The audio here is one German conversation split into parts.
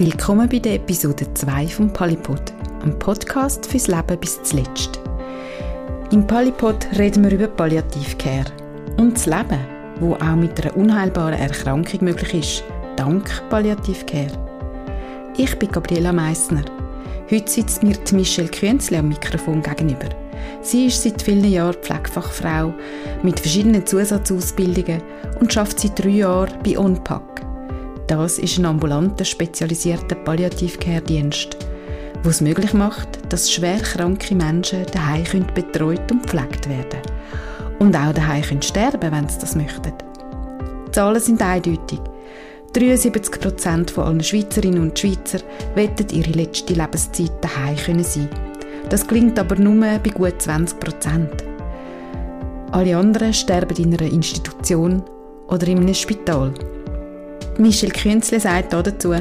Willkommen bei der Episode 2 vom Palipod, einem Podcast fürs Leben bis zuletzt. Im Palipod reden wir über Palliativcare und das Leben, wo auch mit einer unheilbaren Erkrankung möglich ist, dank Palliativcare. Ich bin Gabriela Meissner. Heute sitzt mir Michelle Künzle am Mikrofon gegenüber. Sie ist seit vielen Jahren Pflegefachfrau mit verschiedenen Zusatzausbildungen und schafft seit drei Jahren bei OnPack das ist ein ambulanter, spezialisierter Palliativcare-Dienst, der es möglich macht, dass schwer kranke Menschen daheim betreut und gepflegt werden Und auch daheim können sterben, wenn sie das möchten. Die Zahlen sind eindeutig. 73 Prozent von allen Schweizerinnen und Schweizer wettet ihre letzte Lebenszeit daheim können sein. Das klingt aber nur bei gut 20 Prozent. Alle anderen sterben in einer Institution oder in einem Spital. Michel Künzle sagt dazu,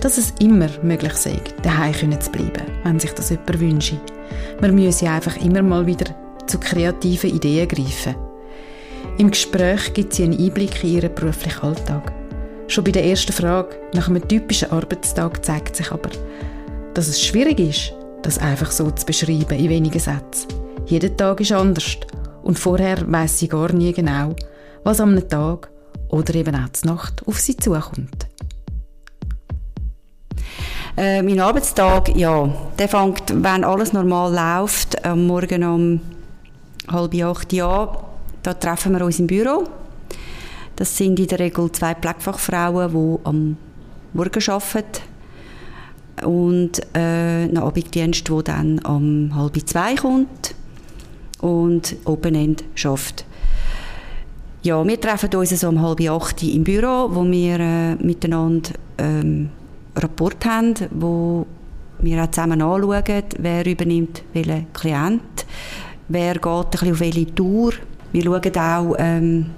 dass es immer möglich sei, daheim zu bleiben, wenn sich das jemand wünsche. Man müsse einfach immer mal wieder zu kreativen Ideen greifen. Im Gespräch gibt sie einen Einblick in ihren beruflichen Alltag. Schon bei der ersten Frage nach einem typischen Arbeitstag zeigt sich aber, dass es schwierig ist, das einfach so zu beschreiben in wenigen Sätzen. Jeder Tag ist anders und vorher weiß sie gar nie genau, was am Tag oder eben auch zur Nacht auf sie zukommt. Äh, mein Arbeitstag, ja, der fängt, wenn alles normal läuft, am Morgen um halb acht an. Da treffen wir uns im Büro. Das sind in der Regel zwei Pflegefachfrauen, die am Morgen arbeiten. Und äh, ein Abenddienst, der dann um halb zwei kommt und Open End schafft. Ja, wir treffen uns so um halb acht im Büro, wo wir äh, miteinander ähm, Rapport haben, wo wir auch zusammen anschauen, wer übernimmt welchen Klient, wer geht ein bisschen auf welche Tour. Wir schauen auch, ähm,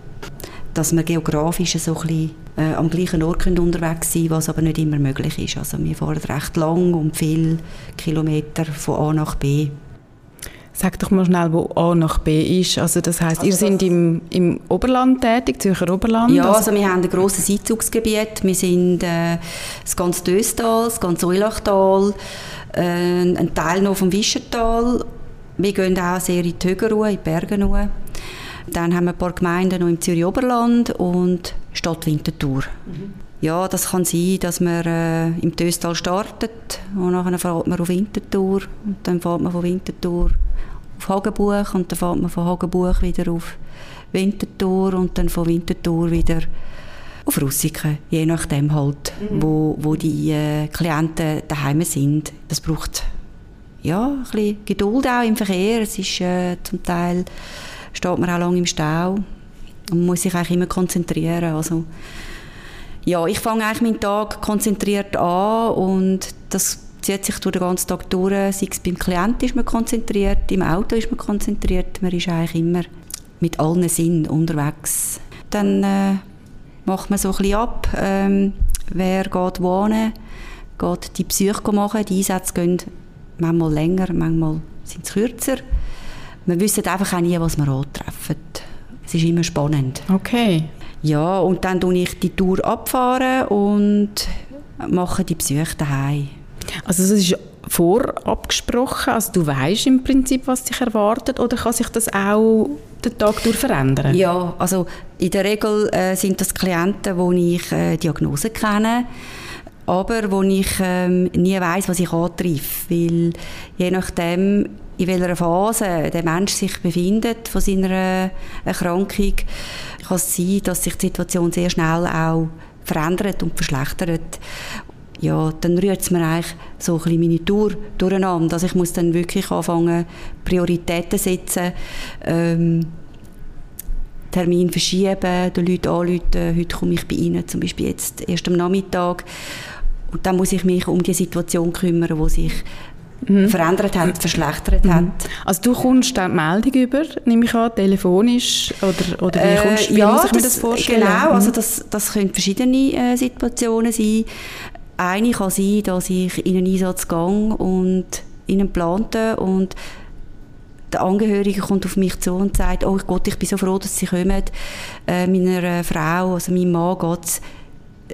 dass wir geografisch so ein bisschen, äh, am gleichen Ort unterwegs sein was aber nicht immer möglich ist. Also wir fahren recht lang und viele Kilometer von A nach B. Sag doch mal schnell, wo A nach B ist. Also das heißt, also ihr seid im, im Oberland tätig, Zürcher Oberland? Ja, also, also wir haben ein grosses Einzugsgebiet. Wir sind äh, das ganze Döstal, das ganze Eulachtal, äh, ein Teil noch vom Wischertal. Wir gehen auch sehr in die Högerruhe, in die Berge runter. Dann haben wir ein paar Gemeinden noch im Zürich Oberland und Stadt Winterthur. Mhm. Ja, das kann sein, dass man äh, im Töstal startet und dann fährt man auf Winterthur und dann fährt man von Winterthur auf Hagenbuch und dann fährt man von Hagenbuch wieder auf Winterthur und dann von Winterthur wieder auf Russiken, je nachdem halt, mhm. wo, wo die äh, Klienten daheim sind. Das braucht ja, ein bisschen Geduld auch im Verkehr. Es ist äh, zum Teil steht man auch lange im Stau und muss sich eigentlich immer konzentrieren. Also, ja, ich fange eigentlich meinen Tag konzentriert an und das zieht sich durch den ganzen Tag durch. Sei es beim Klienten ist man konzentriert, im Auto ist man konzentriert, man ist eigentlich immer mit allen Sinnen unterwegs. Dann äh, macht man so ein bisschen ab, ähm, wer geht wohnen, geht die Psyche machen, die Einsätze gehen manchmal länger, manchmal sind sie kürzer. Wir wissen einfach auch nie, was wir antreffen. Es ist immer spannend. Okay. Ja, und dann tue ich die Tour abfahren und mache die Psyche daheim. Also das ist vorabgesprochen, also du weißt im Prinzip, was dich erwartet, oder kann sich das auch den Tag durch verändern? Ja, also in der Regel äh, sind das Klienten, wo ich äh, Diagnose kenne, aber wo ich ähm, nie weiß, was ich antreffe, weil je nachdem in welcher Phase der Mensch sich befindet von seiner Erkrankung, kann es sein, dass sich die Situation sehr schnell auch verändert und verschlechtert. Ja, dann rührt es mir eigentlich so ein bisschen meine Tour durcheinander. Also ich muss dann wirklich anfangen, Prioritäten setzen, ähm, Termin verschieben, den Leuten anrufen, heute komme ich bei Ihnen, zum Beispiel jetzt erst am Nachmittag. Und dann muss ich mich um die Situation kümmern, wo sich mhm. verändert hat, verschlechtert mhm. hat. Also du kommst dann die Meldung über, nehme ich an, telefonisch oder, oder wie, kommst, wie ja, muss ich mir das, das vorstellen? Genau, also mhm. das, das können verschiedene äh, Situationen sein. Eine kann sein, dass ich in einen Einsatz gehe und in einen plante und der Angehörige kommt auf mich zu und sagt, oh Gott, ich bin so froh, dass Sie kommen. Äh, meiner Frau, also meinem Mann geht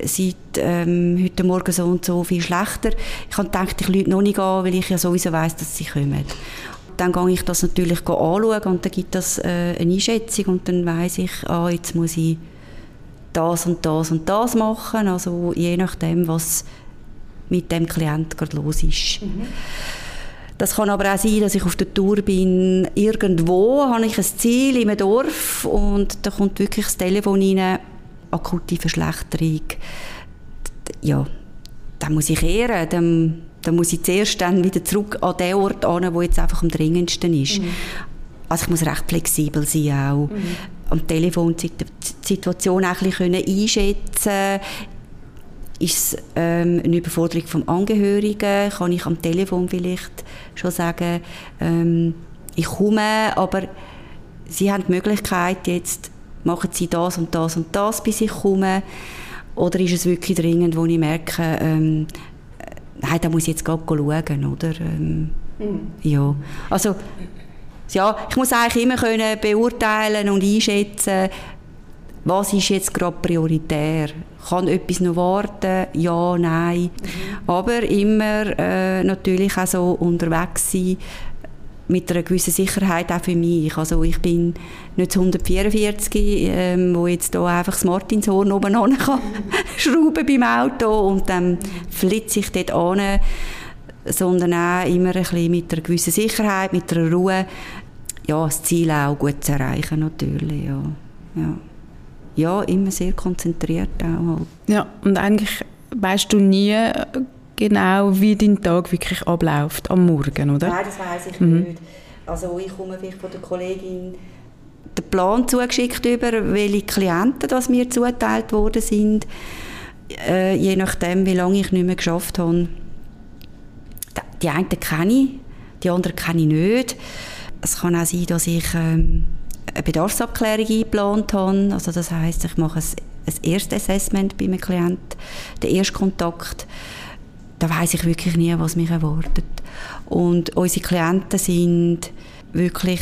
seit ähm, heute Morgen so und so viel schlechter. Ich habe gedacht, ich lüge noch nicht an, weil ich ja sowieso weiß, dass sie kommen. Dann gehe ich das natürlich anschauen und dann gibt das äh, eine Einschätzung und dann weiß ich, ah, jetzt muss ich das und das und das machen, also je nachdem, was mit dem Klient gerade los ist. Mhm. Das kann aber auch sein, dass ich auf der Tour bin, irgendwo habe ich ein Ziel in einem Dorf und da kommt wirklich das Telefon rein, akute Verschlechterung. Ja, dann muss ich ehren, dann, dann muss ich zuerst dann wieder zurück an den Ort an, wo jetzt einfach am dringendsten ist. Mhm. Also ich muss recht flexibel sein auch. Mhm. Am Telefon die Situation auch ein bisschen einschätzen ist es ähm, eine Überforderung vom Angehörigen? Kann ich am Telefon vielleicht schon sagen, ähm, ich komme, aber Sie haben die Möglichkeit, jetzt machen Sie das und das und das, bis ich komme? Oder ist es wirklich dringend, wo ich merke, ähm, nein, da muss ich jetzt gerade schauen, oder? Ähm, mhm. Ja, also ja, ich muss eigentlich immer können beurteilen und einschätzen, was ist jetzt gerade prioritär? Kann etwas noch warten? Ja, nein. Mhm. Aber immer äh, natürlich auch so unterwegs sein mit einer gewissen Sicherheit auch für mich. Also ich bin nicht 144, ähm, wo jetzt da einfach das Martinshorn oben an kann schrauben beim Auto und dann flitze ich dort an, sondern auch immer ein bisschen mit einer gewissen Sicherheit, mit einer Ruhe, ja, das Ziel auch gut zu erreichen natürlich, ja. ja ja, immer sehr konzentriert auch. Halt. Ja, und eigentlich weißt du nie genau, wie dein Tag wirklich abläuft am Morgen, oder? Nein, das weiß ich mhm. nicht. Also ich komme vielleicht von der Kollegin den Plan zugeschickt über, welche Klienten das mir zuteilt worden sind, äh, je nachdem, wie lange ich nicht mehr geschafft habe. Die einen kenne ich, die anderen kenne ich nicht. Es kann auch sein, dass ich ähm, eine Bedarfsabklärung eingeplant habe. Also das heißt, ich mache ein, ein erstes Assessment bei einem Klienten, den Erstkontakt. Da weiß ich wirklich nie, was mich erwartet. Und unsere Klienten sind wirklich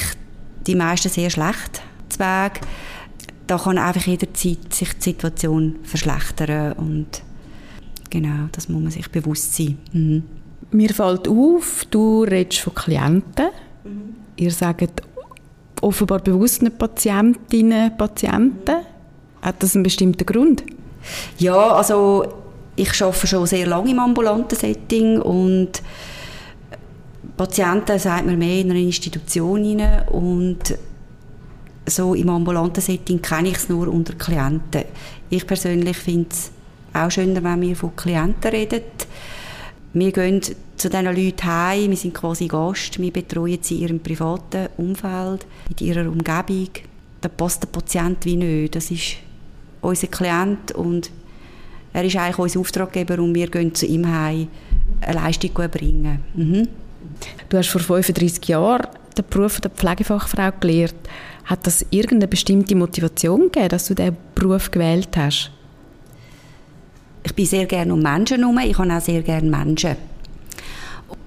die meisten sehr schlecht Weg. Da kann einfach jederzeit sich die Situation verschlechtern und genau, das muss man sich bewusst sein. Mhm. Mir fällt auf, du redest von Klienten. Mhm. Ihr sagt offenbar bewusst nicht Patientinnen, Patienten. Hat das einen bestimmten Grund? Ja, also ich arbeite schon sehr lange im ambulanten Setting und Patienten sagt man mehr in einer Institution rein und so im ambulanten Setting kenne ich es nur unter Klienten. Ich persönlich finde es auch schöner, wenn wir von Klienten reden. Wir gehen zu diesen Leuten heim, wir sind quasi Gast, wir betreuen sie in ihrem privaten Umfeld, in ihrer Umgebung. Da passt der Patient wie nicht. Das ist unser Klient und er ist eigentlich unser Auftraggeber und wir gehen zu ihm heim eine Leistung erbringen. Mhm. Du hast vor 35 Jahren den Beruf der Pflegefachfrau gelernt. Hat das irgendeine bestimmte Motivation gegeben, dass du diesen Beruf gewählt hast? Ich bin sehr gerne um Menschen herum. Ich habe auch sehr gerne Menschen.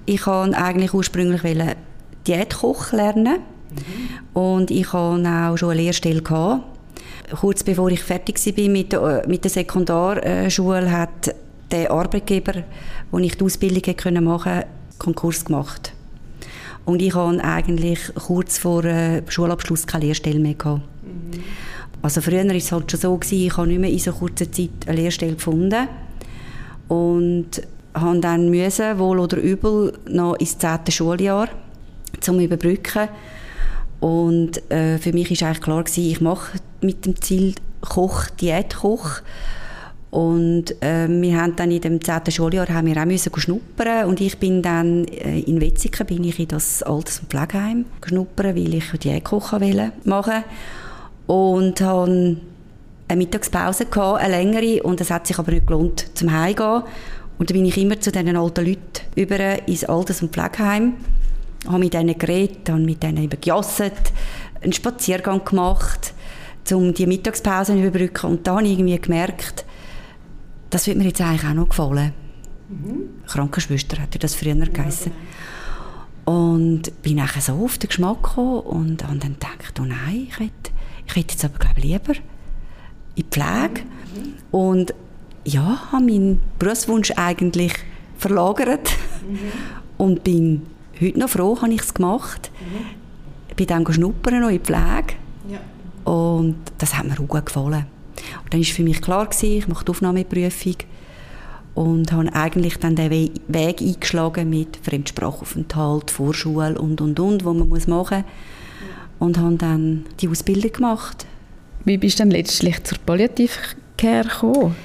Ich wollte eigentlich ursprünglich Diätkoch lernen. Mhm. Und ich hatte auch schon eine Lehrstelle. Gehabt. Kurz bevor ich fertig war mit der, mit der Sekundarschule, hat der Arbeitgeber, wo ich die Ausbildung machen konnte, Konkurs gemacht. Und ich hatte eigentlich kurz vor äh, Schulabschluss keine Lehrstelle mehr. Gehabt. Mhm. Also früher war es halt schon so, gewesen, ich habe nicht mehr in so kurzer Zeit eine Lehrstelle gefunden. Und habe dann müssen, wohl oder übel, noch ins zehnte Schuljahr zum überbrücken. Und äh, für mich war eigentlich klar gewesen, ich mache mit dem Ziel Koch, Diätkoch. Und äh, wir haben dann in dem zehnten Schuljahr haben wir auch müssen schnuppern und ich bin dann äh, in Wetzigen bin ich in das Alters- und Pflegeheim geschnuppern, weil ich Diätkoch machen und habe eine Mittagspause gehabt, eine längere, und es hat sich aber nicht gelohnt, zum Heimgehen. Und dann bin ich immer zu diesen alten Leuten über ins Alters- und Pflegeheim, habe mit denen geredet, habe mit denen eben gejasset, einen Spaziergang gemacht, um die Mittagspause zu überbrücken. Und da habe ich irgendwie gemerkt, das wird mir jetzt eigentlich auch noch gefallen. Mhm. Krankenschwester hat das früher ja, geheißen. Genau. Und bin nachher so auf den Geschmack gekommen und habe dann gedacht, oh nein, ich hätte, ich hätte jetzt aber glaube lieber in die Pflege. Mhm. Und ja, habe meinen Berufswunsch eigentlich verlagert mhm. und bin heute noch froh, habe ich es gemacht. Mhm. Bin dann schnuppern noch in die Pflege ja. und das hat mir auch gut gefallen. Und dann war für mich klar, gewesen, ich mache die Aufnahmeprüfung und habe eigentlich dann den Weg eingeschlagen mit Fremdsprachaufenthalt, Vorschule und und und, wo man muss machen muss. Und habe dann die Ausbildung gemacht. Wie bist du dann letztlich zur Palliativcare gekommen?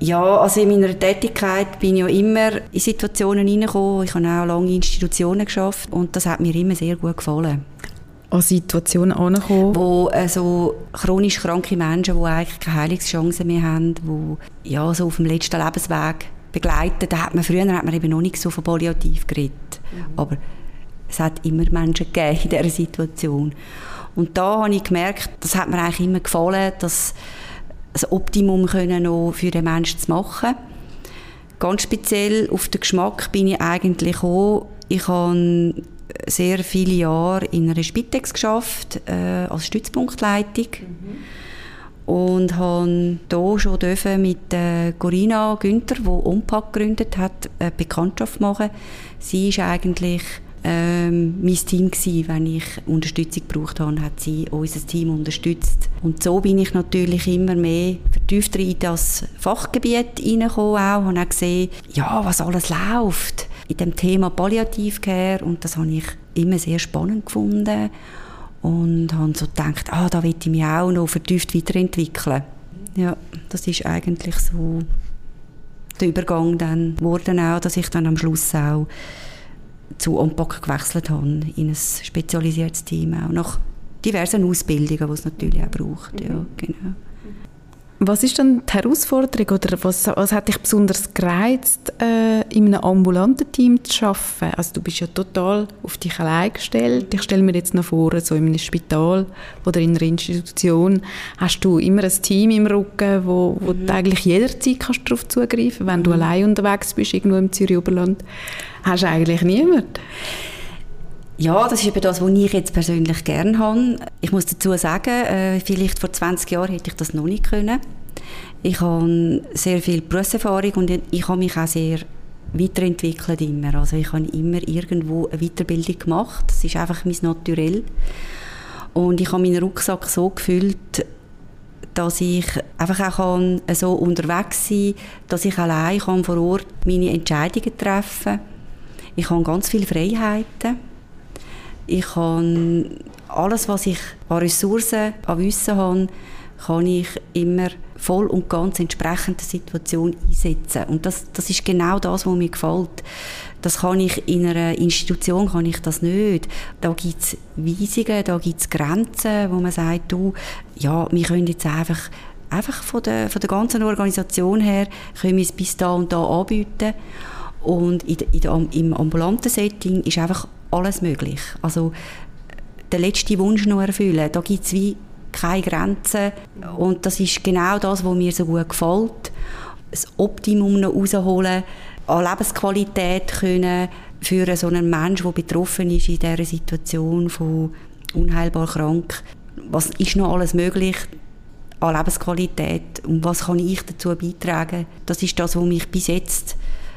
Ja, also in meiner Tätigkeit bin ich ja immer in Situationen hineingekommen. Ich habe auch lange in Institutionen geschafft und das hat mir immer sehr gut gefallen. An Situationen angekommen? Wo also chronisch kranke Menschen, die eigentlich keine Heilungschancen mehr haben, die ja, so auf dem letzten Lebensweg begleiten. Da hat man, früher hat man eben noch nicht so von Palliativ geredet. Mhm. Aber es hat immer Menschen gegeben in dieser Situation. Und da habe ich gemerkt, das hat mir eigentlich immer gefallen, dass das Optimum können noch für den Menschen zu machen. Ganz speziell auf den Geschmack bin ich eigentlich auch. Ich habe sehr viele Jahre in einer Spitex geschafft äh, als Stützpunktleitung mhm. und habe hier schon mit äh, Corinna Günther, die Umpack gegründet hat, eine Bekanntschaft machen. Sie ist eigentlich ähm, mein Team gewesen. Wenn ich Unterstützung gebraucht habe, hat sie unser Team unterstützt. Und so bin ich natürlich immer mehr vertieft in das Fachgebiet hineingekommen auch, habe auch gesehen, ja, was alles läuft in dem Thema Palliativcare und das habe ich immer sehr spannend gefunden und habe so gedacht, ah, da will ich mich auch noch vertieft weiterentwickeln. Ja, das ist eigentlich so der Übergang dann geworden auch, dass ich dann am Schluss auch zu OMPAC gewechselt habe, in ein spezialisiertes Team, auch nach diversen Ausbildungen, die es natürlich auch braucht. Ja, genau. Was ist dann die Herausforderung oder was, was hat dich besonders gereizt, äh, in einem ambulanten Team zu arbeiten? Also du bist ja total auf dich allein gestellt. Ich stelle mir jetzt noch vor, so in einem Spital oder in einer Institution hast du immer ein Team im Rücken, wo, wo mhm. du eigentlich jederzeit kannst darauf zugreifen Wenn du mhm. allein unterwegs bist, irgendwo im Zürich-Oberland, hast du eigentlich niemanden. Ja, das ist eben das, was ich jetzt persönlich gerne habe. Ich muss dazu sagen, äh, vielleicht vor 20 Jahren hätte ich das noch nicht können. Ich habe sehr viel Berufserfahrung und ich habe mich auch sehr weiterentwickelt immer. Also ich habe immer irgendwo eine Weiterbildung gemacht. Das ist einfach mein Naturell. Und ich habe meinen Rucksack so gefüllt, dass ich einfach auch kann, so unterwegs sein kann, dass ich allein vor Ort meine Entscheidungen treffen kann. Ich habe ganz viele Freiheiten ich kann alles, was ich an Ressourcen, an Wissen habe, kann ich immer voll und ganz entsprechend der Situation einsetzen. Und das, das ist genau das, was mir gefällt. Das kann ich in einer Institution kann ich das nicht. Da gibt es Weisungen, da gibt es Grenzen, wo man sagt, du, ja, wir können jetzt einfach, einfach von der, von der ganzen Organisation her, können wir es bis da und da anbieten. Und in, in, im ambulanten Setting ist einfach alles möglich. Also den letzten Wunsch noch erfüllen, da gibt es wie keine Grenzen und das ist genau das, was mir so gut gefällt. Das Optimum noch rausholen, an Lebensqualität können für so einen Menschen, der betroffen ist in dieser Situation von unheilbar krank. Was ist noch alles möglich an Lebensqualität und was kann ich dazu beitragen? Das ist das, was mich bis jetzt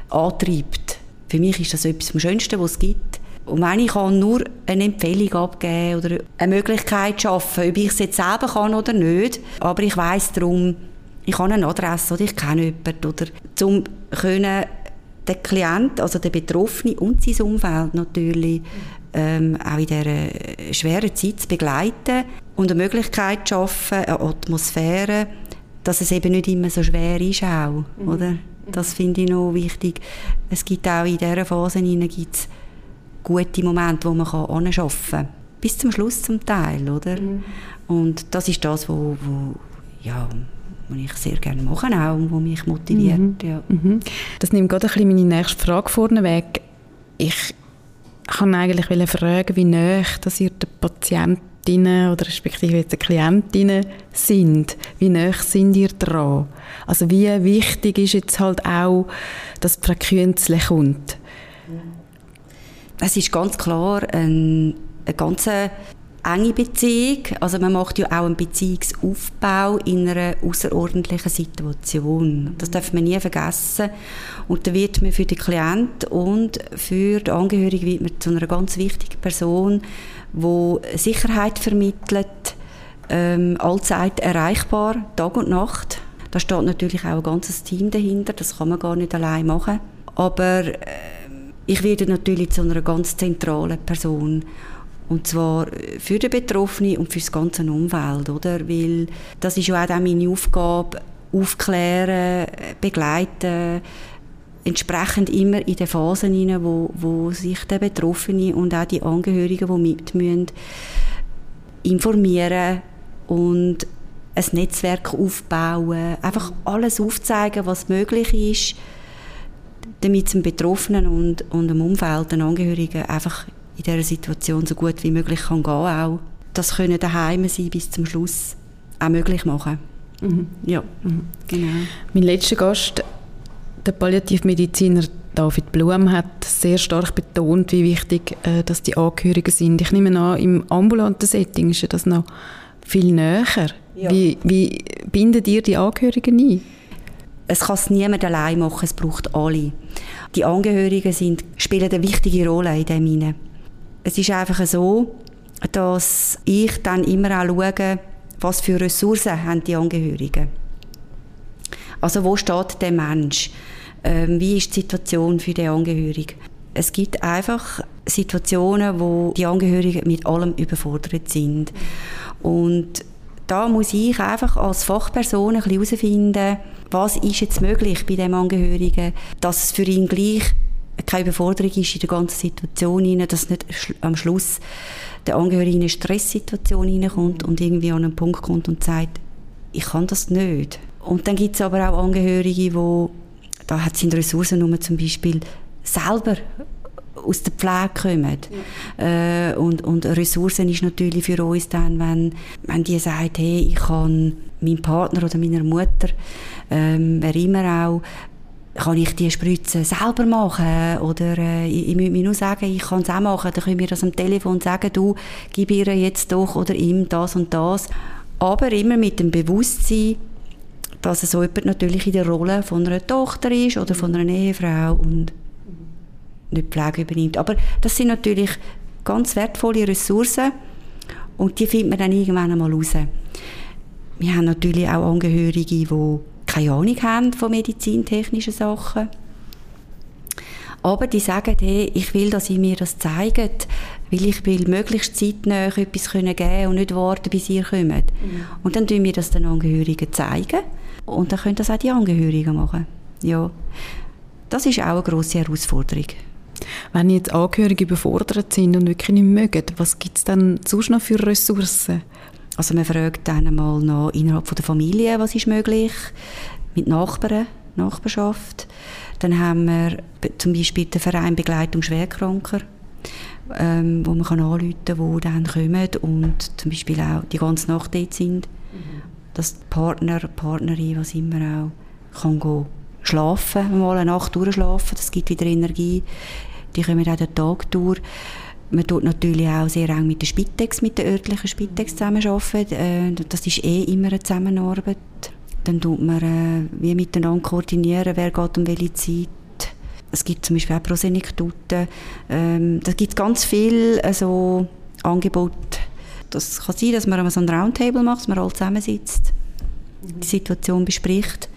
antreibt. Für mich ist das etwas vom Schönsten, was es gibt. Und wenn ich kann nur eine Empfehlung abgeben oder eine Möglichkeit schaffen, ob ich es jetzt selber kann oder nicht, aber ich weiß darum, ich habe eine Adresse oder ich kenne jemanden oder zum können den Klient, also den Betroffenen und sein Umfeld natürlich ähm, auch in dieser schweren Zeit zu begleiten und eine Möglichkeit zu schaffen, eine Atmosphäre, dass es eben nicht immer so schwer ist auch, mhm. oder? Das finde ich noch wichtig. Es gibt auch in dieser Phase gibt's gute Momente, wo man arbeiten kann. Bis zum Schluss zum Teil, oder? Mhm. Und das ist das, wo, wo, ja, was ich sehr gerne mache auch und was mich motiviert. Mhm. Ja. Mhm. Das nimmt gerade ein bisschen meine nächste Frage vorneweg. Ich kann eigentlich fragen, wie nah dass ihr den Patientinnen oder respektive jetzt die Klientinnen sind. Wie nah sind ihr dran? Also wie wichtig ist jetzt halt auch, dass die Frequenz kommt? Es ist ganz klar ein, ein ganz enge Beziehung. Also man macht ja auch einen Beziehungsaufbau in einer außerordentlichen Situation. Das darf man nie vergessen. Und da wird man für den Klient und für die Angehörigen wird man zu einer ganz wichtigen Person, die Sicherheit vermittelt, ähm, allzeit erreichbar, Tag und Nacht. Da steht natürlich auch ein ganzes Team dahinter, das kann man gar nicht allein machen. Aber äh, ich werde natürlich zu einer ganz zentralen Person. Und zwar für den Betroffenen und für das ganze Umfeld, oder? Weil das ist ja auch meine Aufgabe, aufklären, begleiten, entsprechend immer in den Phasen hinein, wo, wo sich der Betroffene und auch die Angehörigen, die mit müssen, informieren und ein Netzwerk aufbauen, einfach alles aufzeigen, was möglich ist, damit es dem Betroffenen und, und dem Umfeld, den Angehörigen einfach in dieser Situation so gut wie möglich kann gehen auch. Das können daheim sein bis zum Schluss auch möglich machen. Mhm. Ja, mhm. genau. Mein letzter Gast, der Palliativmediziner David Blum, hat sehr stark betont, wie wichtig äh, dass die Angehörigen sind. Ich nehme an, im ambulanten Setting ist das noch viel näher. Ja. Wie, wie bindet ihr die Angehörigen ein? Es kann es niemand allein machen, es braucht alle. Die Angehörigen sind, spielen eine wichtige Rolle in dem hinein. Es ist einfach so, dass ich dann immer auch schaue, was für Ressourcen haben die Angehörigen. Also wo steht der Mensch? Ähm, wie ist die Situation für den Angehörigen? Es gibt einfach Situationen, wo die Angehörigen mit allem überfordert sind. Und da muss ich einfach als Fachperson ein bisschen herausfinden, was ist jetzt möglich bei dem Angehörigen, dass es für ihn gleich keine Überforderung ist in der ganzen Situation, dass nicht am Schluss der Angehörige in eine Stresssituation hineinkommt und irgendwie an einen Punkt kommt und sagt, ich kann das nicht. Und dann gibt es aber auch Angehörige, die, da hat es in Ressourcen nur zum Beispiel selber aus der Pflege kommen. Ja. Äh, und, und Ressourcen ist natürlich für uns dann, wenn, wenn die sagt, hey, ich kann meinem Partner oder meiner Mutter, ähm, wer immer auch, kann ich die Spritze selber machen oder äh, ich, ich muss mir nur sagen, ich kann es auch machen, dann können wir das am Telefon sagen, du, gib ihr jetzt doch oder ihm das und das. Aber immer mit dem Bewusstsein, dass so jemand natürlich in der Rolle von einer Tochter ist oder von einer Ehefrau und nicht Pflege übernimmt. Aber das sind natürlich ganz wertvolle Ressourcen und die findet man dann irgendwann einmal raus. Wir haben natürlich auch Angehörige, die keine Ahnung haben von medizintechnischen Sachen. Aber die sagen, hey, ich will, dass ihr mir das zeigt, weil ich will möglichst zeitnah etwas geben können und nicht warten, bis ihr kommt. Mhm. Und dann tun wir das den Angehörigen zeigen und dann können das auch die Angehörigen machen. Ja, das ist auch eine grosse Herausforderung. Wenn jetzt Angehörige überfordert sind und wirklich nicht mögen, was gibt es dann sonst noch für Ressourcen? Also man fragt dann einmal noch innerhalb von der Familie, was ist möglich, mit Nachbarn, Nachbarschaft. Dann haben wir zum Beispiel den Verein Begleitung Schwerkranker, ähm, wo man kann anrufen kann, die dann kommen und zum Beispiel auch die ganze Nacht dort sind. Mhm. Dass die Partner, Partnerin, was immer auch, kann gehen schlafen, mal eine Nacht durchschlafen, das gibt wieder Energie. Die kommen auch den Tag durch. Man tut natürlich auch sehr eng mit der Spitex, mit der örtlichen Spitex zusammenarbeiten. Äh, das ist eh immer eine Zusammenarbeit. Dann tut man äh, wie miteinander koordinieren, wer geht um welche Zeit. Es gibt zum Beispiel auch Prosenektuten. Ähm, da gibt ganz viel also, Angebot. Das kann sein, dass man so ein Roundtable macht, dass man alle zusammensitzt, die Situation bespricht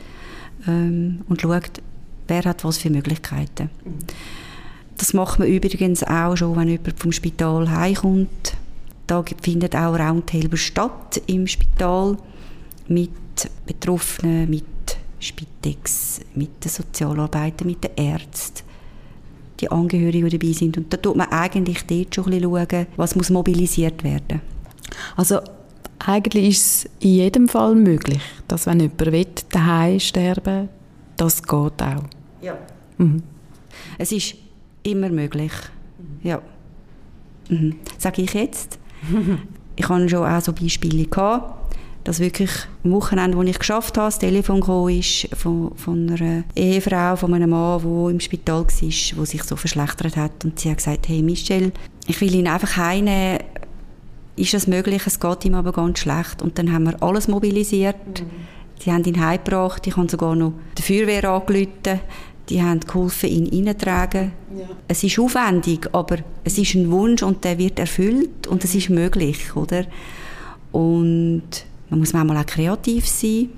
ähm, und schaut, wer hat was für Möglichkeiten. Das macht man übrigens auch schon, wenn jemand vom Spital heimkommt. Da findet auch Roundtable statt im Spital mit Betroffenen, mit Spitex, mit den Sozialarbeitern, mit den Ärzten, die Angehörigen, die dabei sind. Und da tut man eigentlich dort schon ein bisschen schauen, was muss mobilisiert werden. Also eigentlich ist es in jedem Fall möglich, dass wenn jemand will, daheim sterben das geht auch. Ja. Mhm. Es ist immer möglich. Ja. Mhm. Sage ich jetzt. ich hatte schon auch so Beispiele gehabt, dass wirklich am Wochenende, wo ich geschafft habe, das Telefon gekommen ist von, von einer Ehefrau, von einem Mann, der im Spital war, der sich so verschlechtert hat. Und sie hat gesagt, hey Michelle, ich will ihn einfach heimnehmen, ist es möglich, es geht ihm aber ganz schlecht. Und dann haben wir alles mobilisiert. Mhm. Sie haben ihn heimgebracht, ich habe sogar noch die Feuerwehr angerufen. Die haben geholfen, ihn reinzutragen. Ja. Es ist aufwendig, aber es ist ein Wunsch und der wird erfüllt und es ist möglich, oder? Und man muss manchmal auch kreativ sein.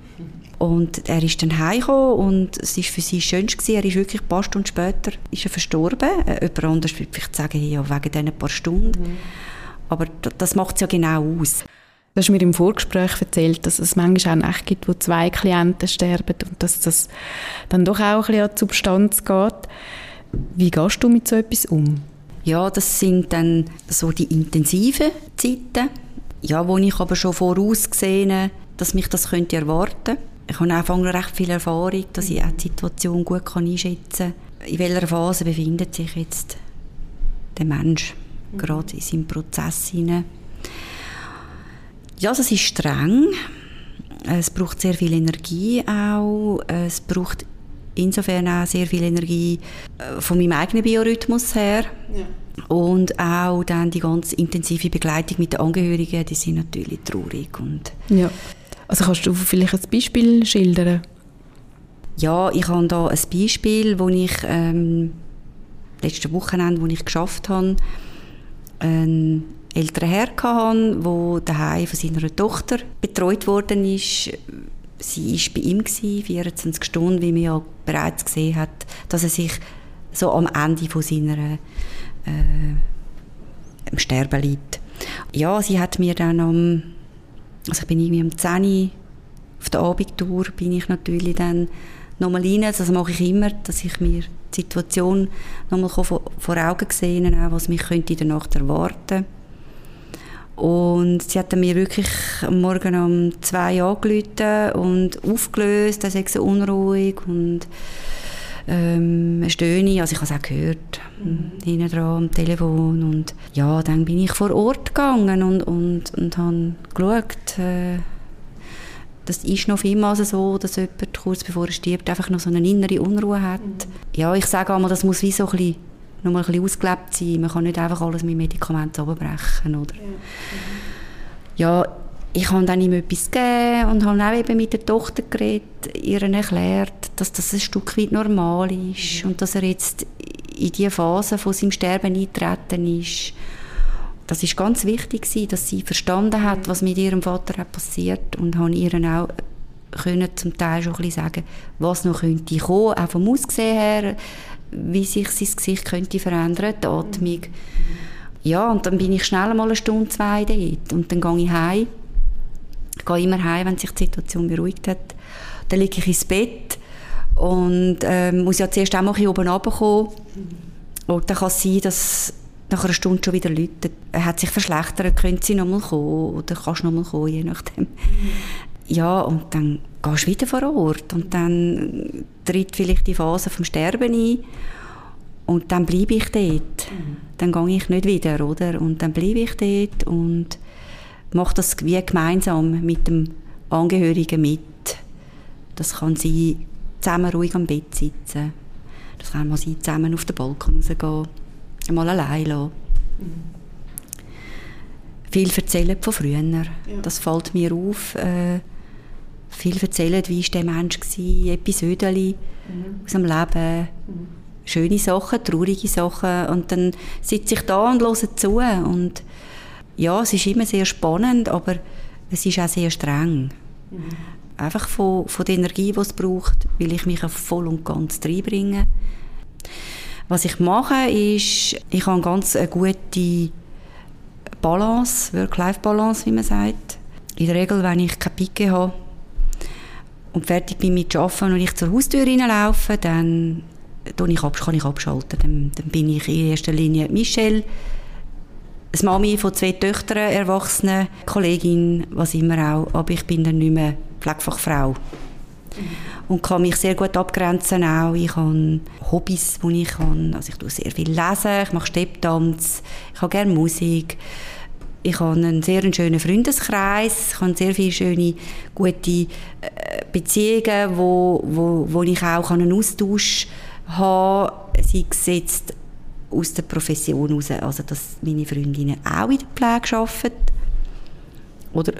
Und er ist dann heimgekommen und es war für sie schön gewesen. Er ist wirklich ein paar Stunden später ist er verstorben. Äh, jemand anders würde vielleicht sagen, ja, wegen diesen paar Stunden. Mhm. Aber das macht es ja genau aus. Du hast mir im Vorgespräch erzählt, dass es manchmal auch Nächte gibt, wo zwei Klienten sterben und dass das dann doch auch ein bisschen an Substanz geht. Wie gehst du mit so etwas um? Ja, das sind dann so die intensiven Zeiten, ja, wo ich aber schon vorausgesehen dass mich das könnte erwarten Ich habe einfach recht viel Erfahrung, dass ich auch die Situation gut einschätzen kann. In welcher Phase befindet sich jetzt der Mensch gerade in seinem Prozess hinein. Ja, das ist streng. Es braucht sehr viel Energie auch. Es braucht insofern auch sehr viel Energie äh, von meinem eigenen Biorhythmus her. Ja. Und auch dann die ganz intensive Begleitung mit den Angehörigen, die sind natürlich traurig. Und ja. Also kannst du vielleicht ein Beispiel schildern? Ja, ich habe da ein Beispiel, wo ich ähm, letzte Wochenende, wo ich geschafft habe, einen älteren Herr hatte, der daheim von seiner Tochter betreut worden ist. Sie war bei ihm, 24 Stunden, wie man ja bereits gesehen hat, dass er sich so am Ende von seiner äh, im Sterben liegt. Ja, sie hat mir dann am, also ich bin irgendwie am 10 Uhr auf der Abendtour bin ich natürlich dann nochmal rein, das mache ich immer, dass ich mir die Situation nochmal vor, vor Augen auch was mich könnte in der Nacht erwarten und sie hat mir wirklich am Morgen um zwei angerufen und aufgelöst, er sei so unruhig und ähm, Stöhne, also ich habe es auch gehört, mhm. hinten dran am Telefon und ja, dann bin ich vor Ort gegangen und, und, und habe geschaut, äh, das ist noch vielmals so, dass jemand kurz bevor er stirbt einfach noch so eine innere Unruhe hat. Mhm. Ja, ich sage einmal, das muss wie so ein bisschen, noch mal ein bisschen ausgelebt sein. Man kann nicht einfach alles mit Medikamenten abbrechen, oder? Ja. ich habe dann ihm etwas gegeben und habe auch eben mit der Tochter geredet, ihr erklärt, dass das ein Stück weit normal ist mhm. und dass er jetzt in die Phase von seinem Sterben eingetreten ist. Das ist ganz wichtig dass sie verstanden hat, mhm. was mit ihrem Vater passiert und habe ihr auch können zum Teil schon ein bisschen sagen, was noch könnte kommen, auch vom Aussehen her, wie sich sein Gesicht könnte verändern, die Atmung. Ja, und dann bin ich schnell mal eine Stunde, zwei dort und dann gehe ich heim ich gehe immer heim, wenn sich die Situation beruhigt hat. Dann liege ich ins Bett und äh, muss ja zuerst auch mal oben runterkommen. Und dann kann es sein, dass nach einer Stunde schon wieder läutet. Er hat sich verschlechtert, können Sie noch mal kommen oder kannst du noch mal kommen, je nachdem. Ja, und dann gehst du wieder vor Ort und dann tritt vielleicht die Phase vom Sterben ein und dann bleibe ich dort. Dann gehe ich nicht wieder, oder? Und dann bleibe ich dort und mache das wie gemeinsam mit dem Angehörigen mit. Das kann sein, zusammen ruhig am Bett sitzen. Das kann mal sein, zusammen auf den Balkon rausgehen. Mal allein lassen. Mhm. Viel erzählen von früher. Ja. Das fällt mir auf. Äh, viel erzählen, wie war der Mensch, war, Episoden mhm. aus dem Leben. Mhm. Schöne Sachen, traurige Sachen. Und dann sitze ich da und höre zu. Und ja, es ist immer sehr spannend, aber es ist auch sehr streng. Mhm. Einfach von, von der Energie, die es braucht, will ich mich voll und ganz reinbringen. Was ich mache, ist, ich habe eine ganz eine gute Balance, Work-Life-Balance, wie man sagt. In der Regel, wenn ich keine Picke habe und fertig bin mit Arbeiten und ich zur Haustür reinlaufe, dann kann ich abschalten. Dann, dann bin ich in erster Linie Michelle, eine Mami von zwei Töchtern, Erwachsene, Kollegin, was immer auch. Aber ich bin dann nicht mehr Pflegefachfrau. Und kann mich sehr gut abgrenzen auch. Ich habe Hobbys, die ich kann. Also ich tue sehr viel lesen, ich mache Stepptanz, ich habe gerne Musik. Ich habe einen sehr schönen Freundeskreis, ich habe sehr viele schöne, gute äh, Beziehungen, wo, wo, wo ich auch einen Austausch haben kann, sei es jetzt aus der Profession heraus, also dass meine Freundinnen auch in der Pflege arbeiten. oder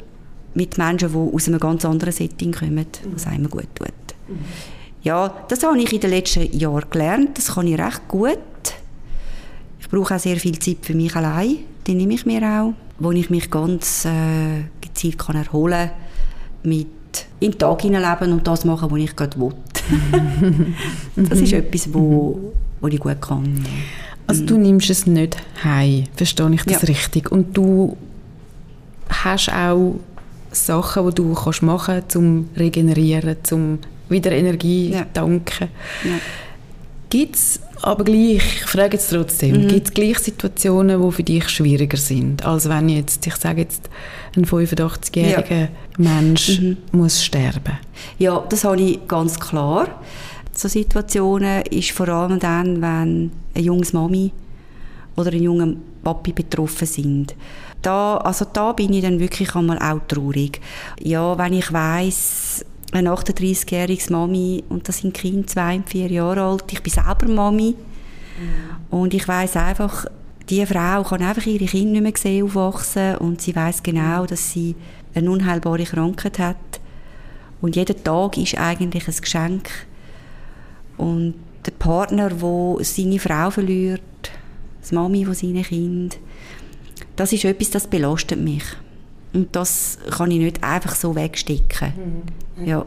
mit Menschen, die aus einem ganz anderen Setting kommen, was einem gut tut. Ja, das habe ich in den letzten Jahren gelernt. Das kann ich recht gut. Ich brauche auch sehr viel Zeit für mich allein. Die nehme ich mir auch. Wo ich mich ganz äh, gezielt kann erholen kann, mit in den Tag hineinleben und das machen, was ich gerade will. das ist etwas, wo, wo ich gut kann. Also du nimmst es nicht heim, verstehe ich das ja. richtig? Und du hast auch Sachen, die du kannst machen kannst, um regenerieren, um wieder Energie ja. tanken. Ja. Gibt es aber gleich, ich frage jetzt trotzdem, mhm. gibt es gleich Situationen, die für dich schwieriger sind, als wenn jetzt, ich sage jetzt, ein 85-jähriger ja. Mensch mhm. muss sterben? Ja, das habe ich ganz klar. So Situationen ist vor allem dann, wenn eine junge Mami oder ein junger Papi betroffen sind. Da, also da bin ich dann wirklich einmal auch traurig. Ja, wenn ich weiß eine 38-jährige Mami und das sind Kinder zwei und vier Jahre alt. Ich bin selber Mami mhm. und ich weiß einfach, die Frau kann einfach ihre Kinder nicht mehr sehen aufwachsen und sie weiß genau, dass sie eine unheilbare Krankheit hat und jeder Tag ist eigentlich ein Geschenk und der Partner, der seine Frau verliert, das Mami von seinen Kind, das ist etwas, das belastet mich. Und das kann ich nicht einfach so wegstecken. Mhm. Ja.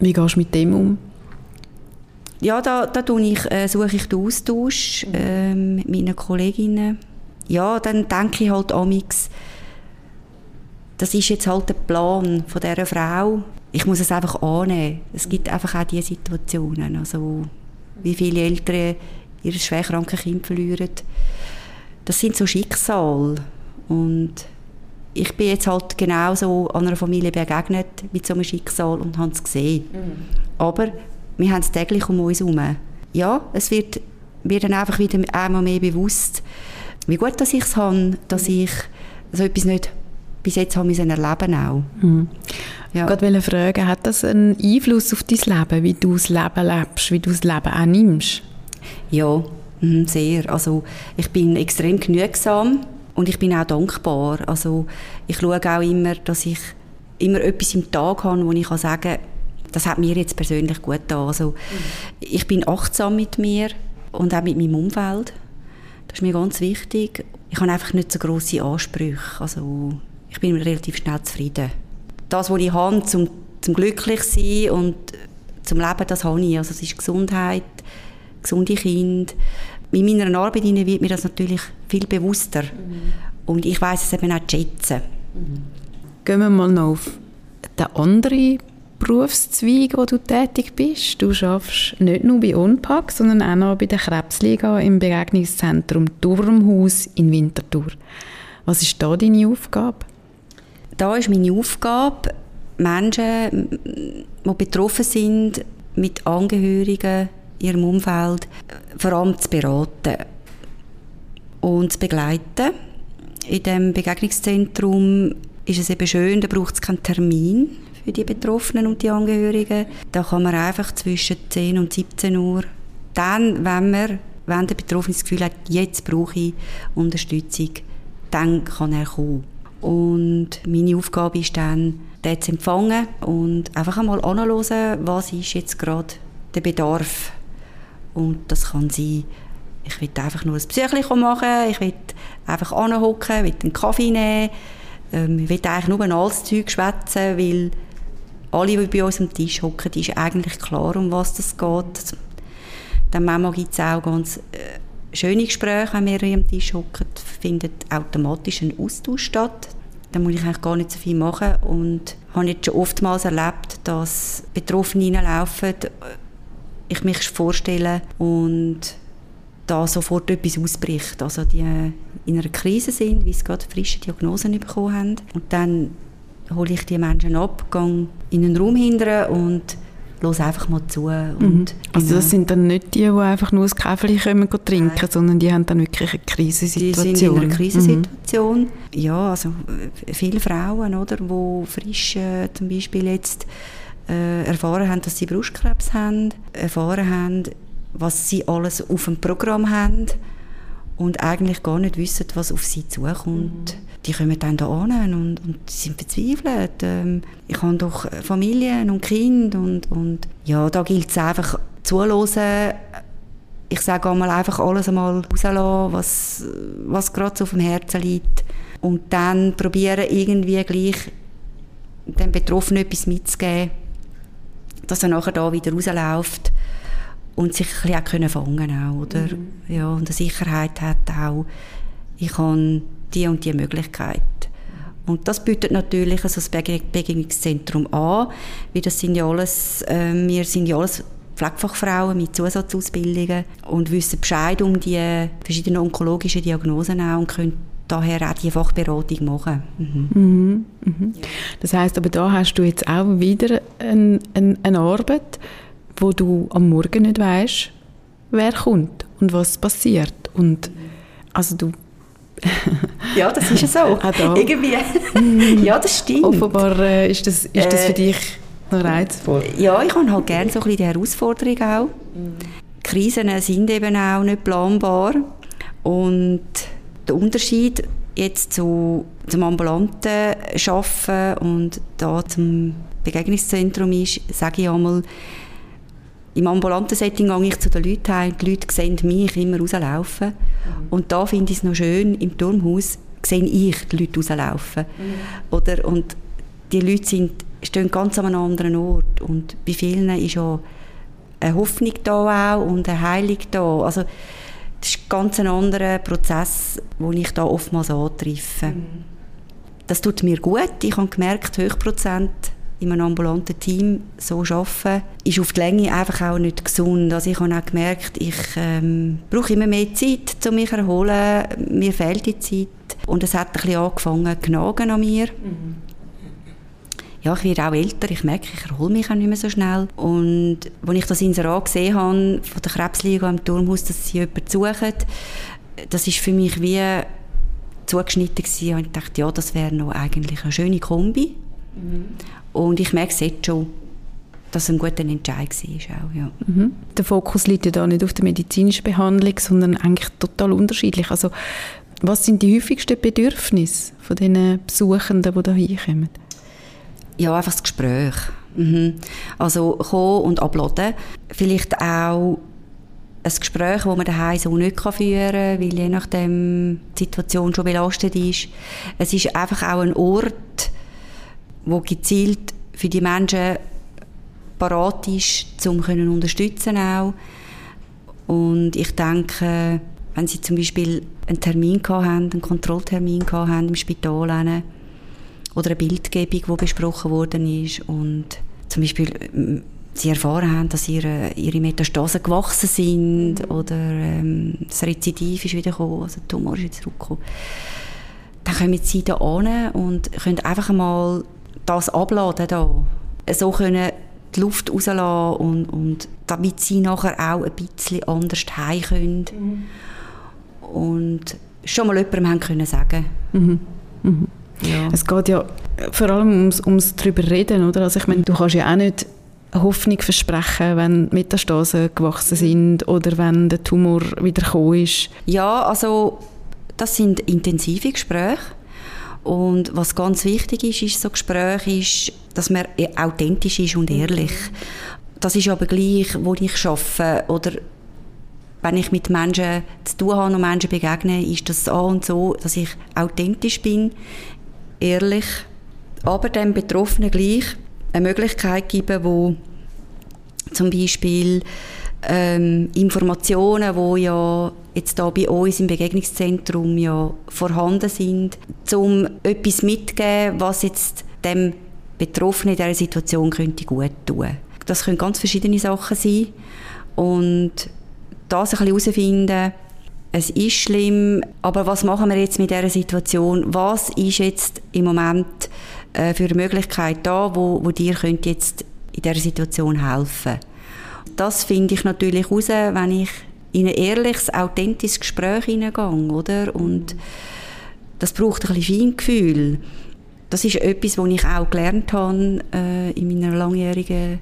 Wie gehst du mit dem um? Ja, da, da tue ich, äh, suche ich den Austausch äh, mit meinen Kolleginnen. Ja, dann denke ich halt amix, das ist jetzt halt der Plan von dieser Frau. Ich muss es einfach annehmen. Es gibt einfach auch diese Situationen. Also, wie viele Eltern ihre schwerkranken Kind verlieren. Das sind so Schicksale. Und ich bin jetzt halt genau so einer Familie begegnet mit so einem Schicksal und habe es gesehen. Mhm. Aber wir haben es täglich um uns herum. Ja, es wird mir dann einfach wieder einmal mehr bewusst, wie gut dass ich es habe, dass ich so etwas nicht bis jetzt habe erleben auch. Mhm. Ja. Ich wollte fragen, hat das einen Einfluss auf dein Leben, wie du das Leben lebst, wie du das Leben auch nimmst? Ja, mhm, sehr. Also ich bin extrem genügsam und ich bin auch dankbar. Also ich schaue auch immer, dass ich immer etwas im Tag habe, wo ich kann sagen kann, das hat mir jetzt persönlich gut getan. Also mhm. ich bin achtsam mit mir und auch mit meinem Umfeld. Das ist mir ganz wichtig. Ich habe einfach nicht so große Ansprüche. Also ich bin relativ schnell zufrieden. Das, was ich habe, zum, zum glücklich sein und zum Leben, das habe ich. Also es ist Gesundheit, gesunde Kinder, in meiner Arbeit wird mir das natürlich viel bewusster. Mhm. Und ich weiß es eben auch zu schätzen. Mhm. Gehen wir mal noch auf den anderen Berufszweig, wo du tätig bist. Du arbeitest nicht nur bei ONPAC, sondern auch noch bei der Krebsliga im Begegnungszentrum Turmhaus in Winterthur. Was ist da deine Aufgabe? Da ist meine Aufgabe, Menschen, die betroffen sind, mit Angehörigen ihrem Umfeld vor allem zu beraten und zu begleiten. In dem Begegnungszentrum ist es eben schön, da braucht es keinen Termin für die Betroffenen und die Angehörigen. Da kann man einfach zwischen 10 und 17 Uhr, dann, wenn man wenn der Betroffene das Gefühl hat, jetzt brauche ich Unterstützung, dann kann er kommen. Und meine Aufgabe ist dann, den zu empfangen und einfach einmal anzuhören, was ist jetzt gerade der Bedarf und das kann sein, ich will einfach nur ein Psychlichen machen, ich will einfach anhocken, will einen Kaffee nehmen, ähm, ich will eigentlich nur ein altes Zeug schwätzen, weil alle, die bei uns am Tisch hocken, ist eigentlich klar, um was es geht. Dann manchmal gibt es auch ganz äh, schöne Gespräche, wenn wir am Tisch hocken, findet automatisch ein Austausch statt. Da muss ich eigentlich gar nicht so viel machen und habe jetzt schon oftmals erlebt, dass Betroffene reinlaufen, ich mich vorstellen und da sofort etwas ausbricht. Also die in einer Krise sind, wie sie gerade frische Diagnosen bekommen haben. Und dann hole ich die Menschen ab, gehe in einen Raum hinter und los einfach mal zu. Und mhm. Also das sind dann nicht die, die einfach nur das Käferchen kommen trinken, Nein. sondern die haben dann wirklich eine Krisensituation. Die sind in einer Krisensituation. Mhm. Ja, also äh, viele Frauen, oder, die frisch äh, zum Beispiel jetzt äh, erfahren haben, dass sie Brustkrebs haben, erfahren haben, was sie alles auf dem Programm haben und eigentlich gar nicht wissen, was auf sie zukommt. Mhm. Die kommen dann da an und, und sind verzweifelt. Ähm, ich habe doch Familien und Kinder und, und ja, da gilt es einfach zuhören. Ich sage einmal einfach alles einmal rauslassen, was, was gerade so auf dem Herzen liegt. Und dann probieren irgendwie gleich dem Betroffenen etwas mitzugeben, dass er nachher da wieder rausläuft und sich ein bisschen auch fangen auch, oder? Mhm. Ja, und eine Sicherheit hat auch, ich habe die und die Möglichkeit. Und das bietet natürlich also das Begegnungszentrum an, weil das sind ja alles, äh, wir sind ja alles Pflegefachfrauen mit Zusatzausbildungen und wissen Bescheid um die verschiedenen onkologischen Diagnosen auch und können daher auch die Fachberatung machen. Mhm. Mhm. Mhm. Das heißt, aber da hast du jetzt auch wieder ein, ein, eine Arbeit, wo du am Morgen nicht weißt, wer kommt und was passiert. Und also du ja, das ist ja so. Irgendwie. ja, das stimmt. Offenbar äh, ist, das, ist das für äh, dich noch reizvoll. Ja, ich habe halt gerne so ein bisschen die Herausforderung auch. Mhm. Krisen sind eben auch nicht planbar. Und der Unterschied jetzt zu, zum ambulanten Arbeiten und da zum Begegnungszentrum ist, sage ich einmal, im ambulanten Setting gehe ich zu den Leuten heim, die Leute sehen mich immer rauslaufen. Mhm. Und da finde ich es noch schön, im Turmhaus sehe ich die Leute rauslaufen. Mhm. Oder, und die Leute sind, stehen ganz an einem anderen Ort. Und bei vielen ist ja eine Hoffnung da auch und eine Heilung da. Also, das ist ein ganz anderer Prozess, den ich da oftmals antreffe. Mhm. Das tut mir gut. Ich habe gemerkt, Hochprozent in einem ambulanten Team so arbeiten, ist auf die Länge einfach auch nicht gesund. Also ich habe auch gemerkt, ich ähm, brauche immer mehr Zeit, um mich zu erholen. Mir fehlt die Zeit. Und es hat ein bisschen angefangen zu an mir. Mhm. Ja, ich werde auch älter, ich merke, ich erhole mich auch nicht mehr so schnell. Und als ich das Inserat gesehen habe, von der Krebsliga im Turmhaus, dass sie jemanden suchen, das ist für mich wie zugeschnitten gewesen. Und ich dachte, ja, das wäre noch eigentlich eine schöne Kombi. Mhm. Und ich merke es jetzt schon, dass es ein guter Entscheid war. Auch, ja. Mhm. Der Fokus liegt ja da nicht auf der medizinischen Behandlung, sondern eigentlich total unterschiedlich. Also, was sind die häufigsten Bedürfnisse von den Besuchenden, die hier hinkommen? Ja, einfach das Gespräch. Mhm. Also kommen und abladen. Vielleicht auch ein Gespräch, das man daheim so nicht führen kann, weil je nachdem die Situation schon belastet ist. Es ist einfach auch ein Ort, wo gezielt für die Menschen parat ist, um können unterstützen auch. Und ich denke, wenn sie zum Beispiel einen Termin haben, einen Kontrolltermin haben im Spital oder eine Bildgebung, die besprochen worden ist und zum Beispiel ähm, sie erfahren haben, dass ihre, ihre Metastasen gewachsen sind oder ähm, das Rezidiv ist wieder gekommen, also der Tumor ist wieder zurückgekommen, dann kommen sie da an und können einfach einmal das abladen da. So können die Luft rauslassen und, und damit sie nachher auch ein bisschen anders heim können. Mhm. Und schon mal jemandem haben können sagen. Mhm. Mhm. Ja. Es geht ja vor allem ums, ums drüber reden, oder? Also ich meine, du kannst ja auch nicht Hoffnung versprechen, wenn Metastasen gewachsen sind oder wenn der Tumor wieder gekommen ist. Ja, also das sind intensive Gespräche und was ganz wichtig ist, ist so Gespräch, ist, dass man authentisch ist und ehrlich. Das ist aber gleich, wo ich arbeite oder wenn ich mit Menschen zu tun habe und Menschen begegne, ist das so und so, dass ich authentisch bin, ehrlich, aber dem Betroffenen gleich eine Möglichkeit geben, wo zum Beispiel ähm, Informationen, die ja jetzt da bei uns im Begegnungszentrum ja vorhanden sind, um etwas mitzugeben, was jetzt dem Betroffenen in dieser Situation könnte gut tun. Das können ganz verschiedene Sachen sein und das ein bisschen herausfinden, es ist schlimm, aber was machen wir jetzt mit dieser Situation? Was ist jetzt im Moment äh, für eine Möglichkeit da, wo, wo dir könnte jetzt in dieser Situation helfen? Das finde ich natürlich heraus, wenn ich in ein ehrliches, authentisches Gespräch hineingehe, oder? Und das braucht ein bisschen Feingefühl. Das ist etwas, was ich auch gelernt habe äh, in meiner langjährigen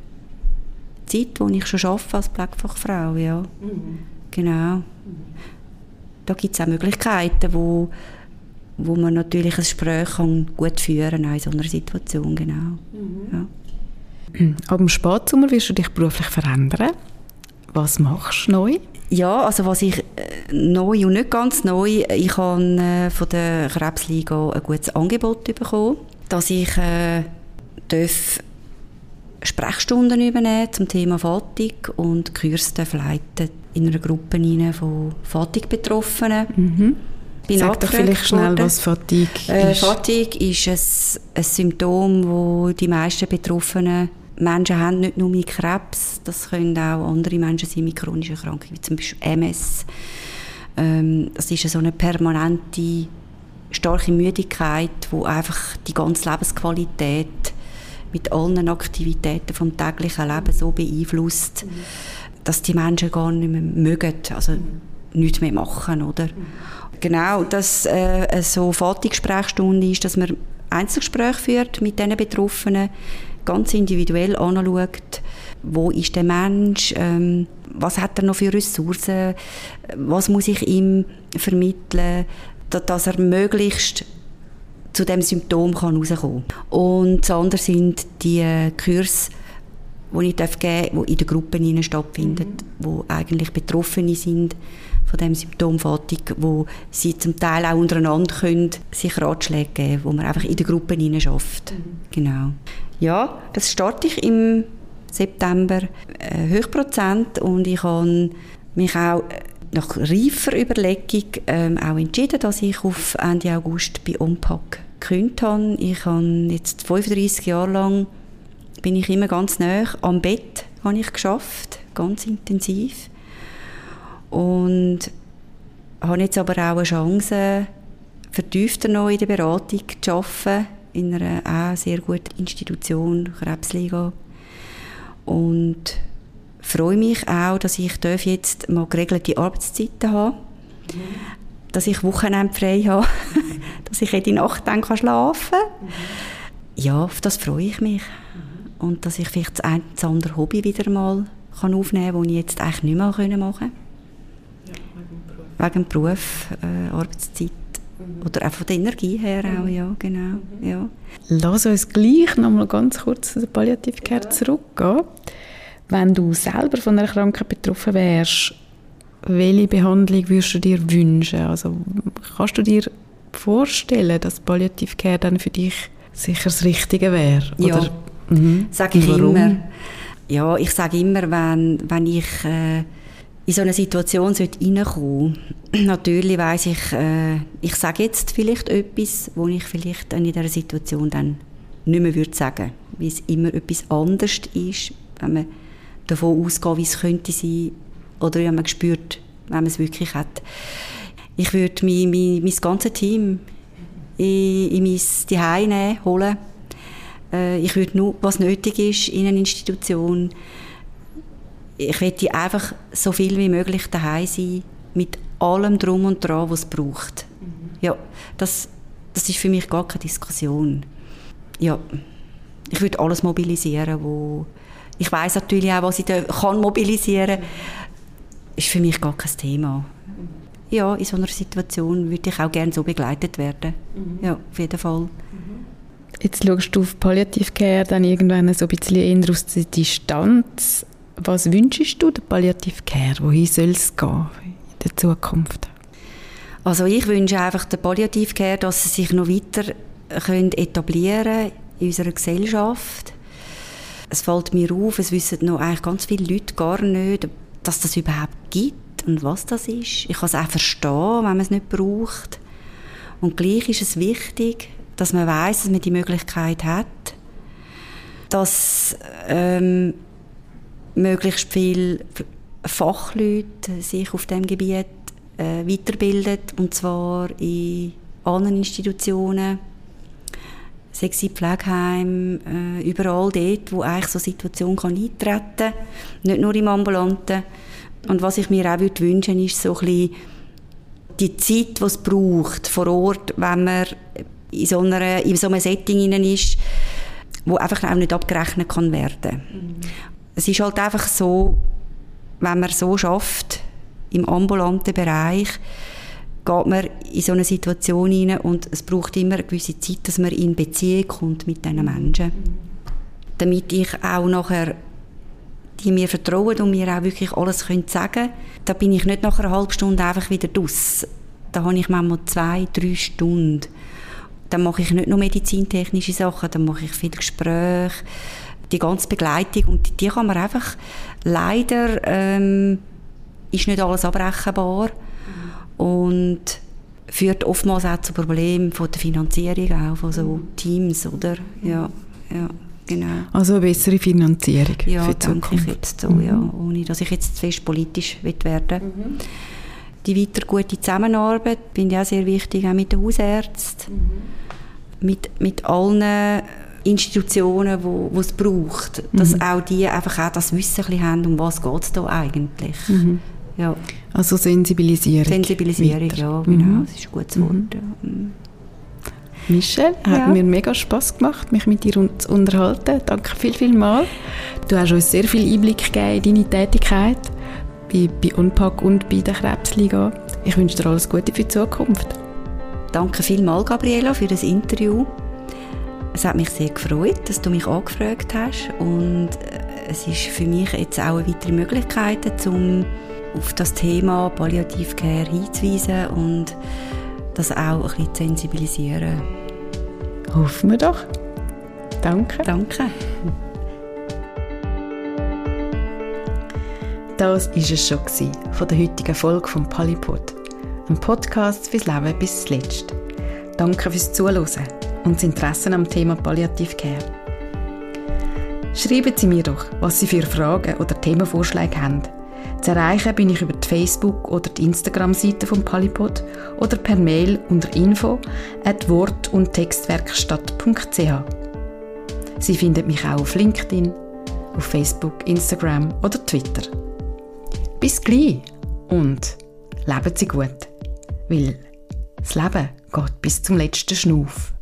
Zeit, wo ich schon arbeite als Pflegefachfrau, ja. Mhm. Genau. Da gibt es auch Möglichkeiten, wo, wo man natürlich ein Gespräch kann gut führen kann in so einer Situation, genau. Mhm. Ja. Ab dem Spätsommer wirst du dich beruflich verändern. Was machst du neu? Ja, also was ich äh, neu und nicht ganz neu, ich habe äh, von der Krebsliga ein gutes Angebot bekommen, dass ich äh, darf Sprechstunden übernehmen zum Thema Fatig und Kurs leiten in einer Gruppe von Fatig-Betroffenen. Mhm. Sag doch vielleicht schnell, was Fatigue äh, ist. Fatigue ist ein, ein Symptom, wo die meisten Betroffenen Menschen haben, nicht nur mit Krebs, das können auch andere Menschen sein mit chronischen Krankheiten, wie zum Beispiel MS. Ähm, das ist so eine permanente, starke Müdigkeit, wo einfach die ganze Lebensqualität mit allen Aktivitäten vom täglichen Leben so beeinflusst, mhm. dass die Menschen gar nicht mehr mögen, also mhm. nichts mehr machen, oder? Mhm. Genau, dass äh, so Fahrtgesprächsstunde ist, dass man Einzelgespräche führt mit diesen Betroffenen, ganz individuell anschaut, wo ist der Mensch, ähm, was hat er noch für Ressourcen, was muss ich ihm vermitteln, dass er möglichst zu dem Symptom kann rauskommen kann. Und das andere sind die Kurse, die ich geben darf, die in den Gruppen stattfinden, mhm. wo eigentlich Betroffene sind von dem Symptom Fatigue, wo sie zum Teil auch untereinander können sich Ratschläge geben, wo man einfach in den Gruppen schafft. Mhm. Genau. Ja, das starte ich im September äh, Höchstprozent und ich habe mich auch nach reifer Überlegung ähm, auch entschieden, dass ich auf Ende August bei Unpack gekündigt habe. Ich habe jetzt 35 Jahre lang bin ich immer ganz nah am Bett habe ich geschafft, ganz intensiv und habe jetzt aber auch eine Chance, vertiefter noch in der Beratung zu arbeiten, in einer auch sehr guten Institution, Krebsliga. Und freue mich auch, dass ich jetzt mal geregelte Arbeitszeiten habe, mhm. dass ich Wochenende frei habe, dass ich jede Nacht dann schlafen kann. Mhm. Ja, auf das freue ich mich. Und dass ich vielleicht das ein oder andere Hobby wieder mal kann aufnehmen kann, das ich jetzt eigentlich nicht mehr machen konnte. Ja, wegen dem Beruf, äh, Arbeitszeit. Mhm. Oder auch von der Energie her auch, ja, genau. Mhm. Ja. Lass uns gleich noch mal ganz kurz zu der Palliativcare ja. zurückgehen. Wenn du selber von einer Krankheit betroffen wärst, welche Behandlung würdest du dir wünschen? Also kannst du dir vorstellen, dass Palliativcare dann für dich sicher das Richtige wäre? Ja, mhm. sage ich Warum? immer. Ja, ich sage immer, wenn, wenn ich äh, in so eine Situation reinkommen natürlich weiß ich, äh, ich sage jetzt vielleicht etwas, wo ich vielleicht in dieser Situation dann nicht mehr würde sagen, weil es immer etwas anderes ist, wenn man davon ausgeht, wie es könnte sein, oder wenn man spürt, wenn man es wirklich hat. Ich würde mein, mein, mein ganzes Team in, in mein Zuhause holen. Äh, ich würde nur, was nötig ist in einer Institution, ich möchte einfach so viel wie möglich daheim sein, mit allem Drum und Dran, was es braucht. Mhm. Ja, das, das ist für mich gar keine Diskussion. Ja, ich würde alles mobilisieren, wo ich weiß natürlich auch, was ich da kann mobilisieren. Ist für mich gar kein Thema. Ja, in so einer Situation würde ich auch gerne so begleitet werden. Mhm. Ja, auf jeden Fall. Jetzt schaust du auf Palliativcare dann irgendwann so ein bisschen eher aus der Distanz. Was wünschst du der Palliativcare? Wohin soll es gehen in der Zukunft? Also ich wünsche einfach der Palliativcare, dass sie sich noch weiter können etablieren in unserer Gesellschaft. Es fällt mir auf, es wissen noch eigentlich ganz viele Leute gar nicht, dass das überhaupt gibt und was das ist. Ich kann es auch verstehen, wenn man es nicht braucht. Und gleich ist es wichtig, dass man weiß, dass man die Möglichkeit hat, dass ähm, möglichst viele Fachleute sich auf dem Gebiet äh, weiterbilden und zwar in anderen Institutionen, in Pflegeheimen, äh, überall dort, wo eigentlich so eine Situation kann eintreten kann, nicht nur im Ambulanten. Und was ich mir auch würde wünschen ist so ein bisschen die Zeit, die es braucht vor Ort, wenn man in so, einer, in so einem Setting ist, wo einfach auch nicht abgerechnet kann werden. Mhm. Es ist halt einfach so, wenn man so schafft im ambulanten Bereich, geht man in so eine Situation hinein und es braucht immer eine gewisse Zeit, dass man in Beziehung kommt mit diesen Menschen. Damit ich auch nachher die mir vertrauen und mir auch wirklich alles können sagen da bin ich nicht nach einer halben Stunde einfach wieder draus. Da habe ich manchmal zwei, drei Stunden. Dann mache ich nicht nur medizintechnische Sachen, dann mache ich viel Gespräche, die ganze Begleitung und die kann man einfach leider ähm, ist nicht alles abbrechenbar und führt oftmals auch zu Problemen von der Finanzierung auch von so Teams, oder? Ja, ja. Genau. Also eine bessere Finanzierung ja, für die denke ich jetzt so, mhm. ja, ohne dass ich jetzt zu fest politisch werden. Mhm. Die weiter gute Zusammenarbeit finde ich auch sehr wichtig, auch mit den Hausärzten, mhm. mit, mit allen Institutionen, wo, wo es braucht, dass mhm. auch die einfach auch das Wissen haben, um was geht es da eigentlich. Mhm. Ja. Also Sensibilisierung. Sensibilisierung, weiter. ja, genau, mhm. das ist ein gutes Wort. Ja. Mhm. Michelle, ja. hat mir mega Spass gemacht, mich mit dir zu unterhalten. Danke viel, viel mal. Du hast uns sehr viel Einblick gegeben in deine Tätigkeit bei, bei Unpack und bei der Krebsliga. Ich wünsche dir alles Gute für die Zukunft. Danke vielmals, Gabriela, für das Interview. Es hat mich sehr gefreut, dass du mich angefragt hast und äh, es ist für mich jetzt auch eine weitere Möglichkeit, um auf das Thema Palliativcare hinzuweisen und das auch ein bisschen zu sensibilisieren. Hoffen wir doch. Danke. Danke. Das war es schon von der heutigen Folge von Polypod, ein Podcast fürs Leben bis zuletzt. Danke fürs Zuhören und das Interesse am Thema Palliative Care. Schreiben Sie mir doch, was Sie für Fragen oder Themenvorschläge haben zu erreichen bin ich über die Facebook- oder die Instagram-Seite von Palipod oder per Mail unter info at wort- und textwerkstatt.ch. Sie finden mich auch auf LinkedIn, auf Facebook, Instagram oder Twitter. Bis gleich und leben Sie gut, weil das Leben geht bis zum letzten Schnuff.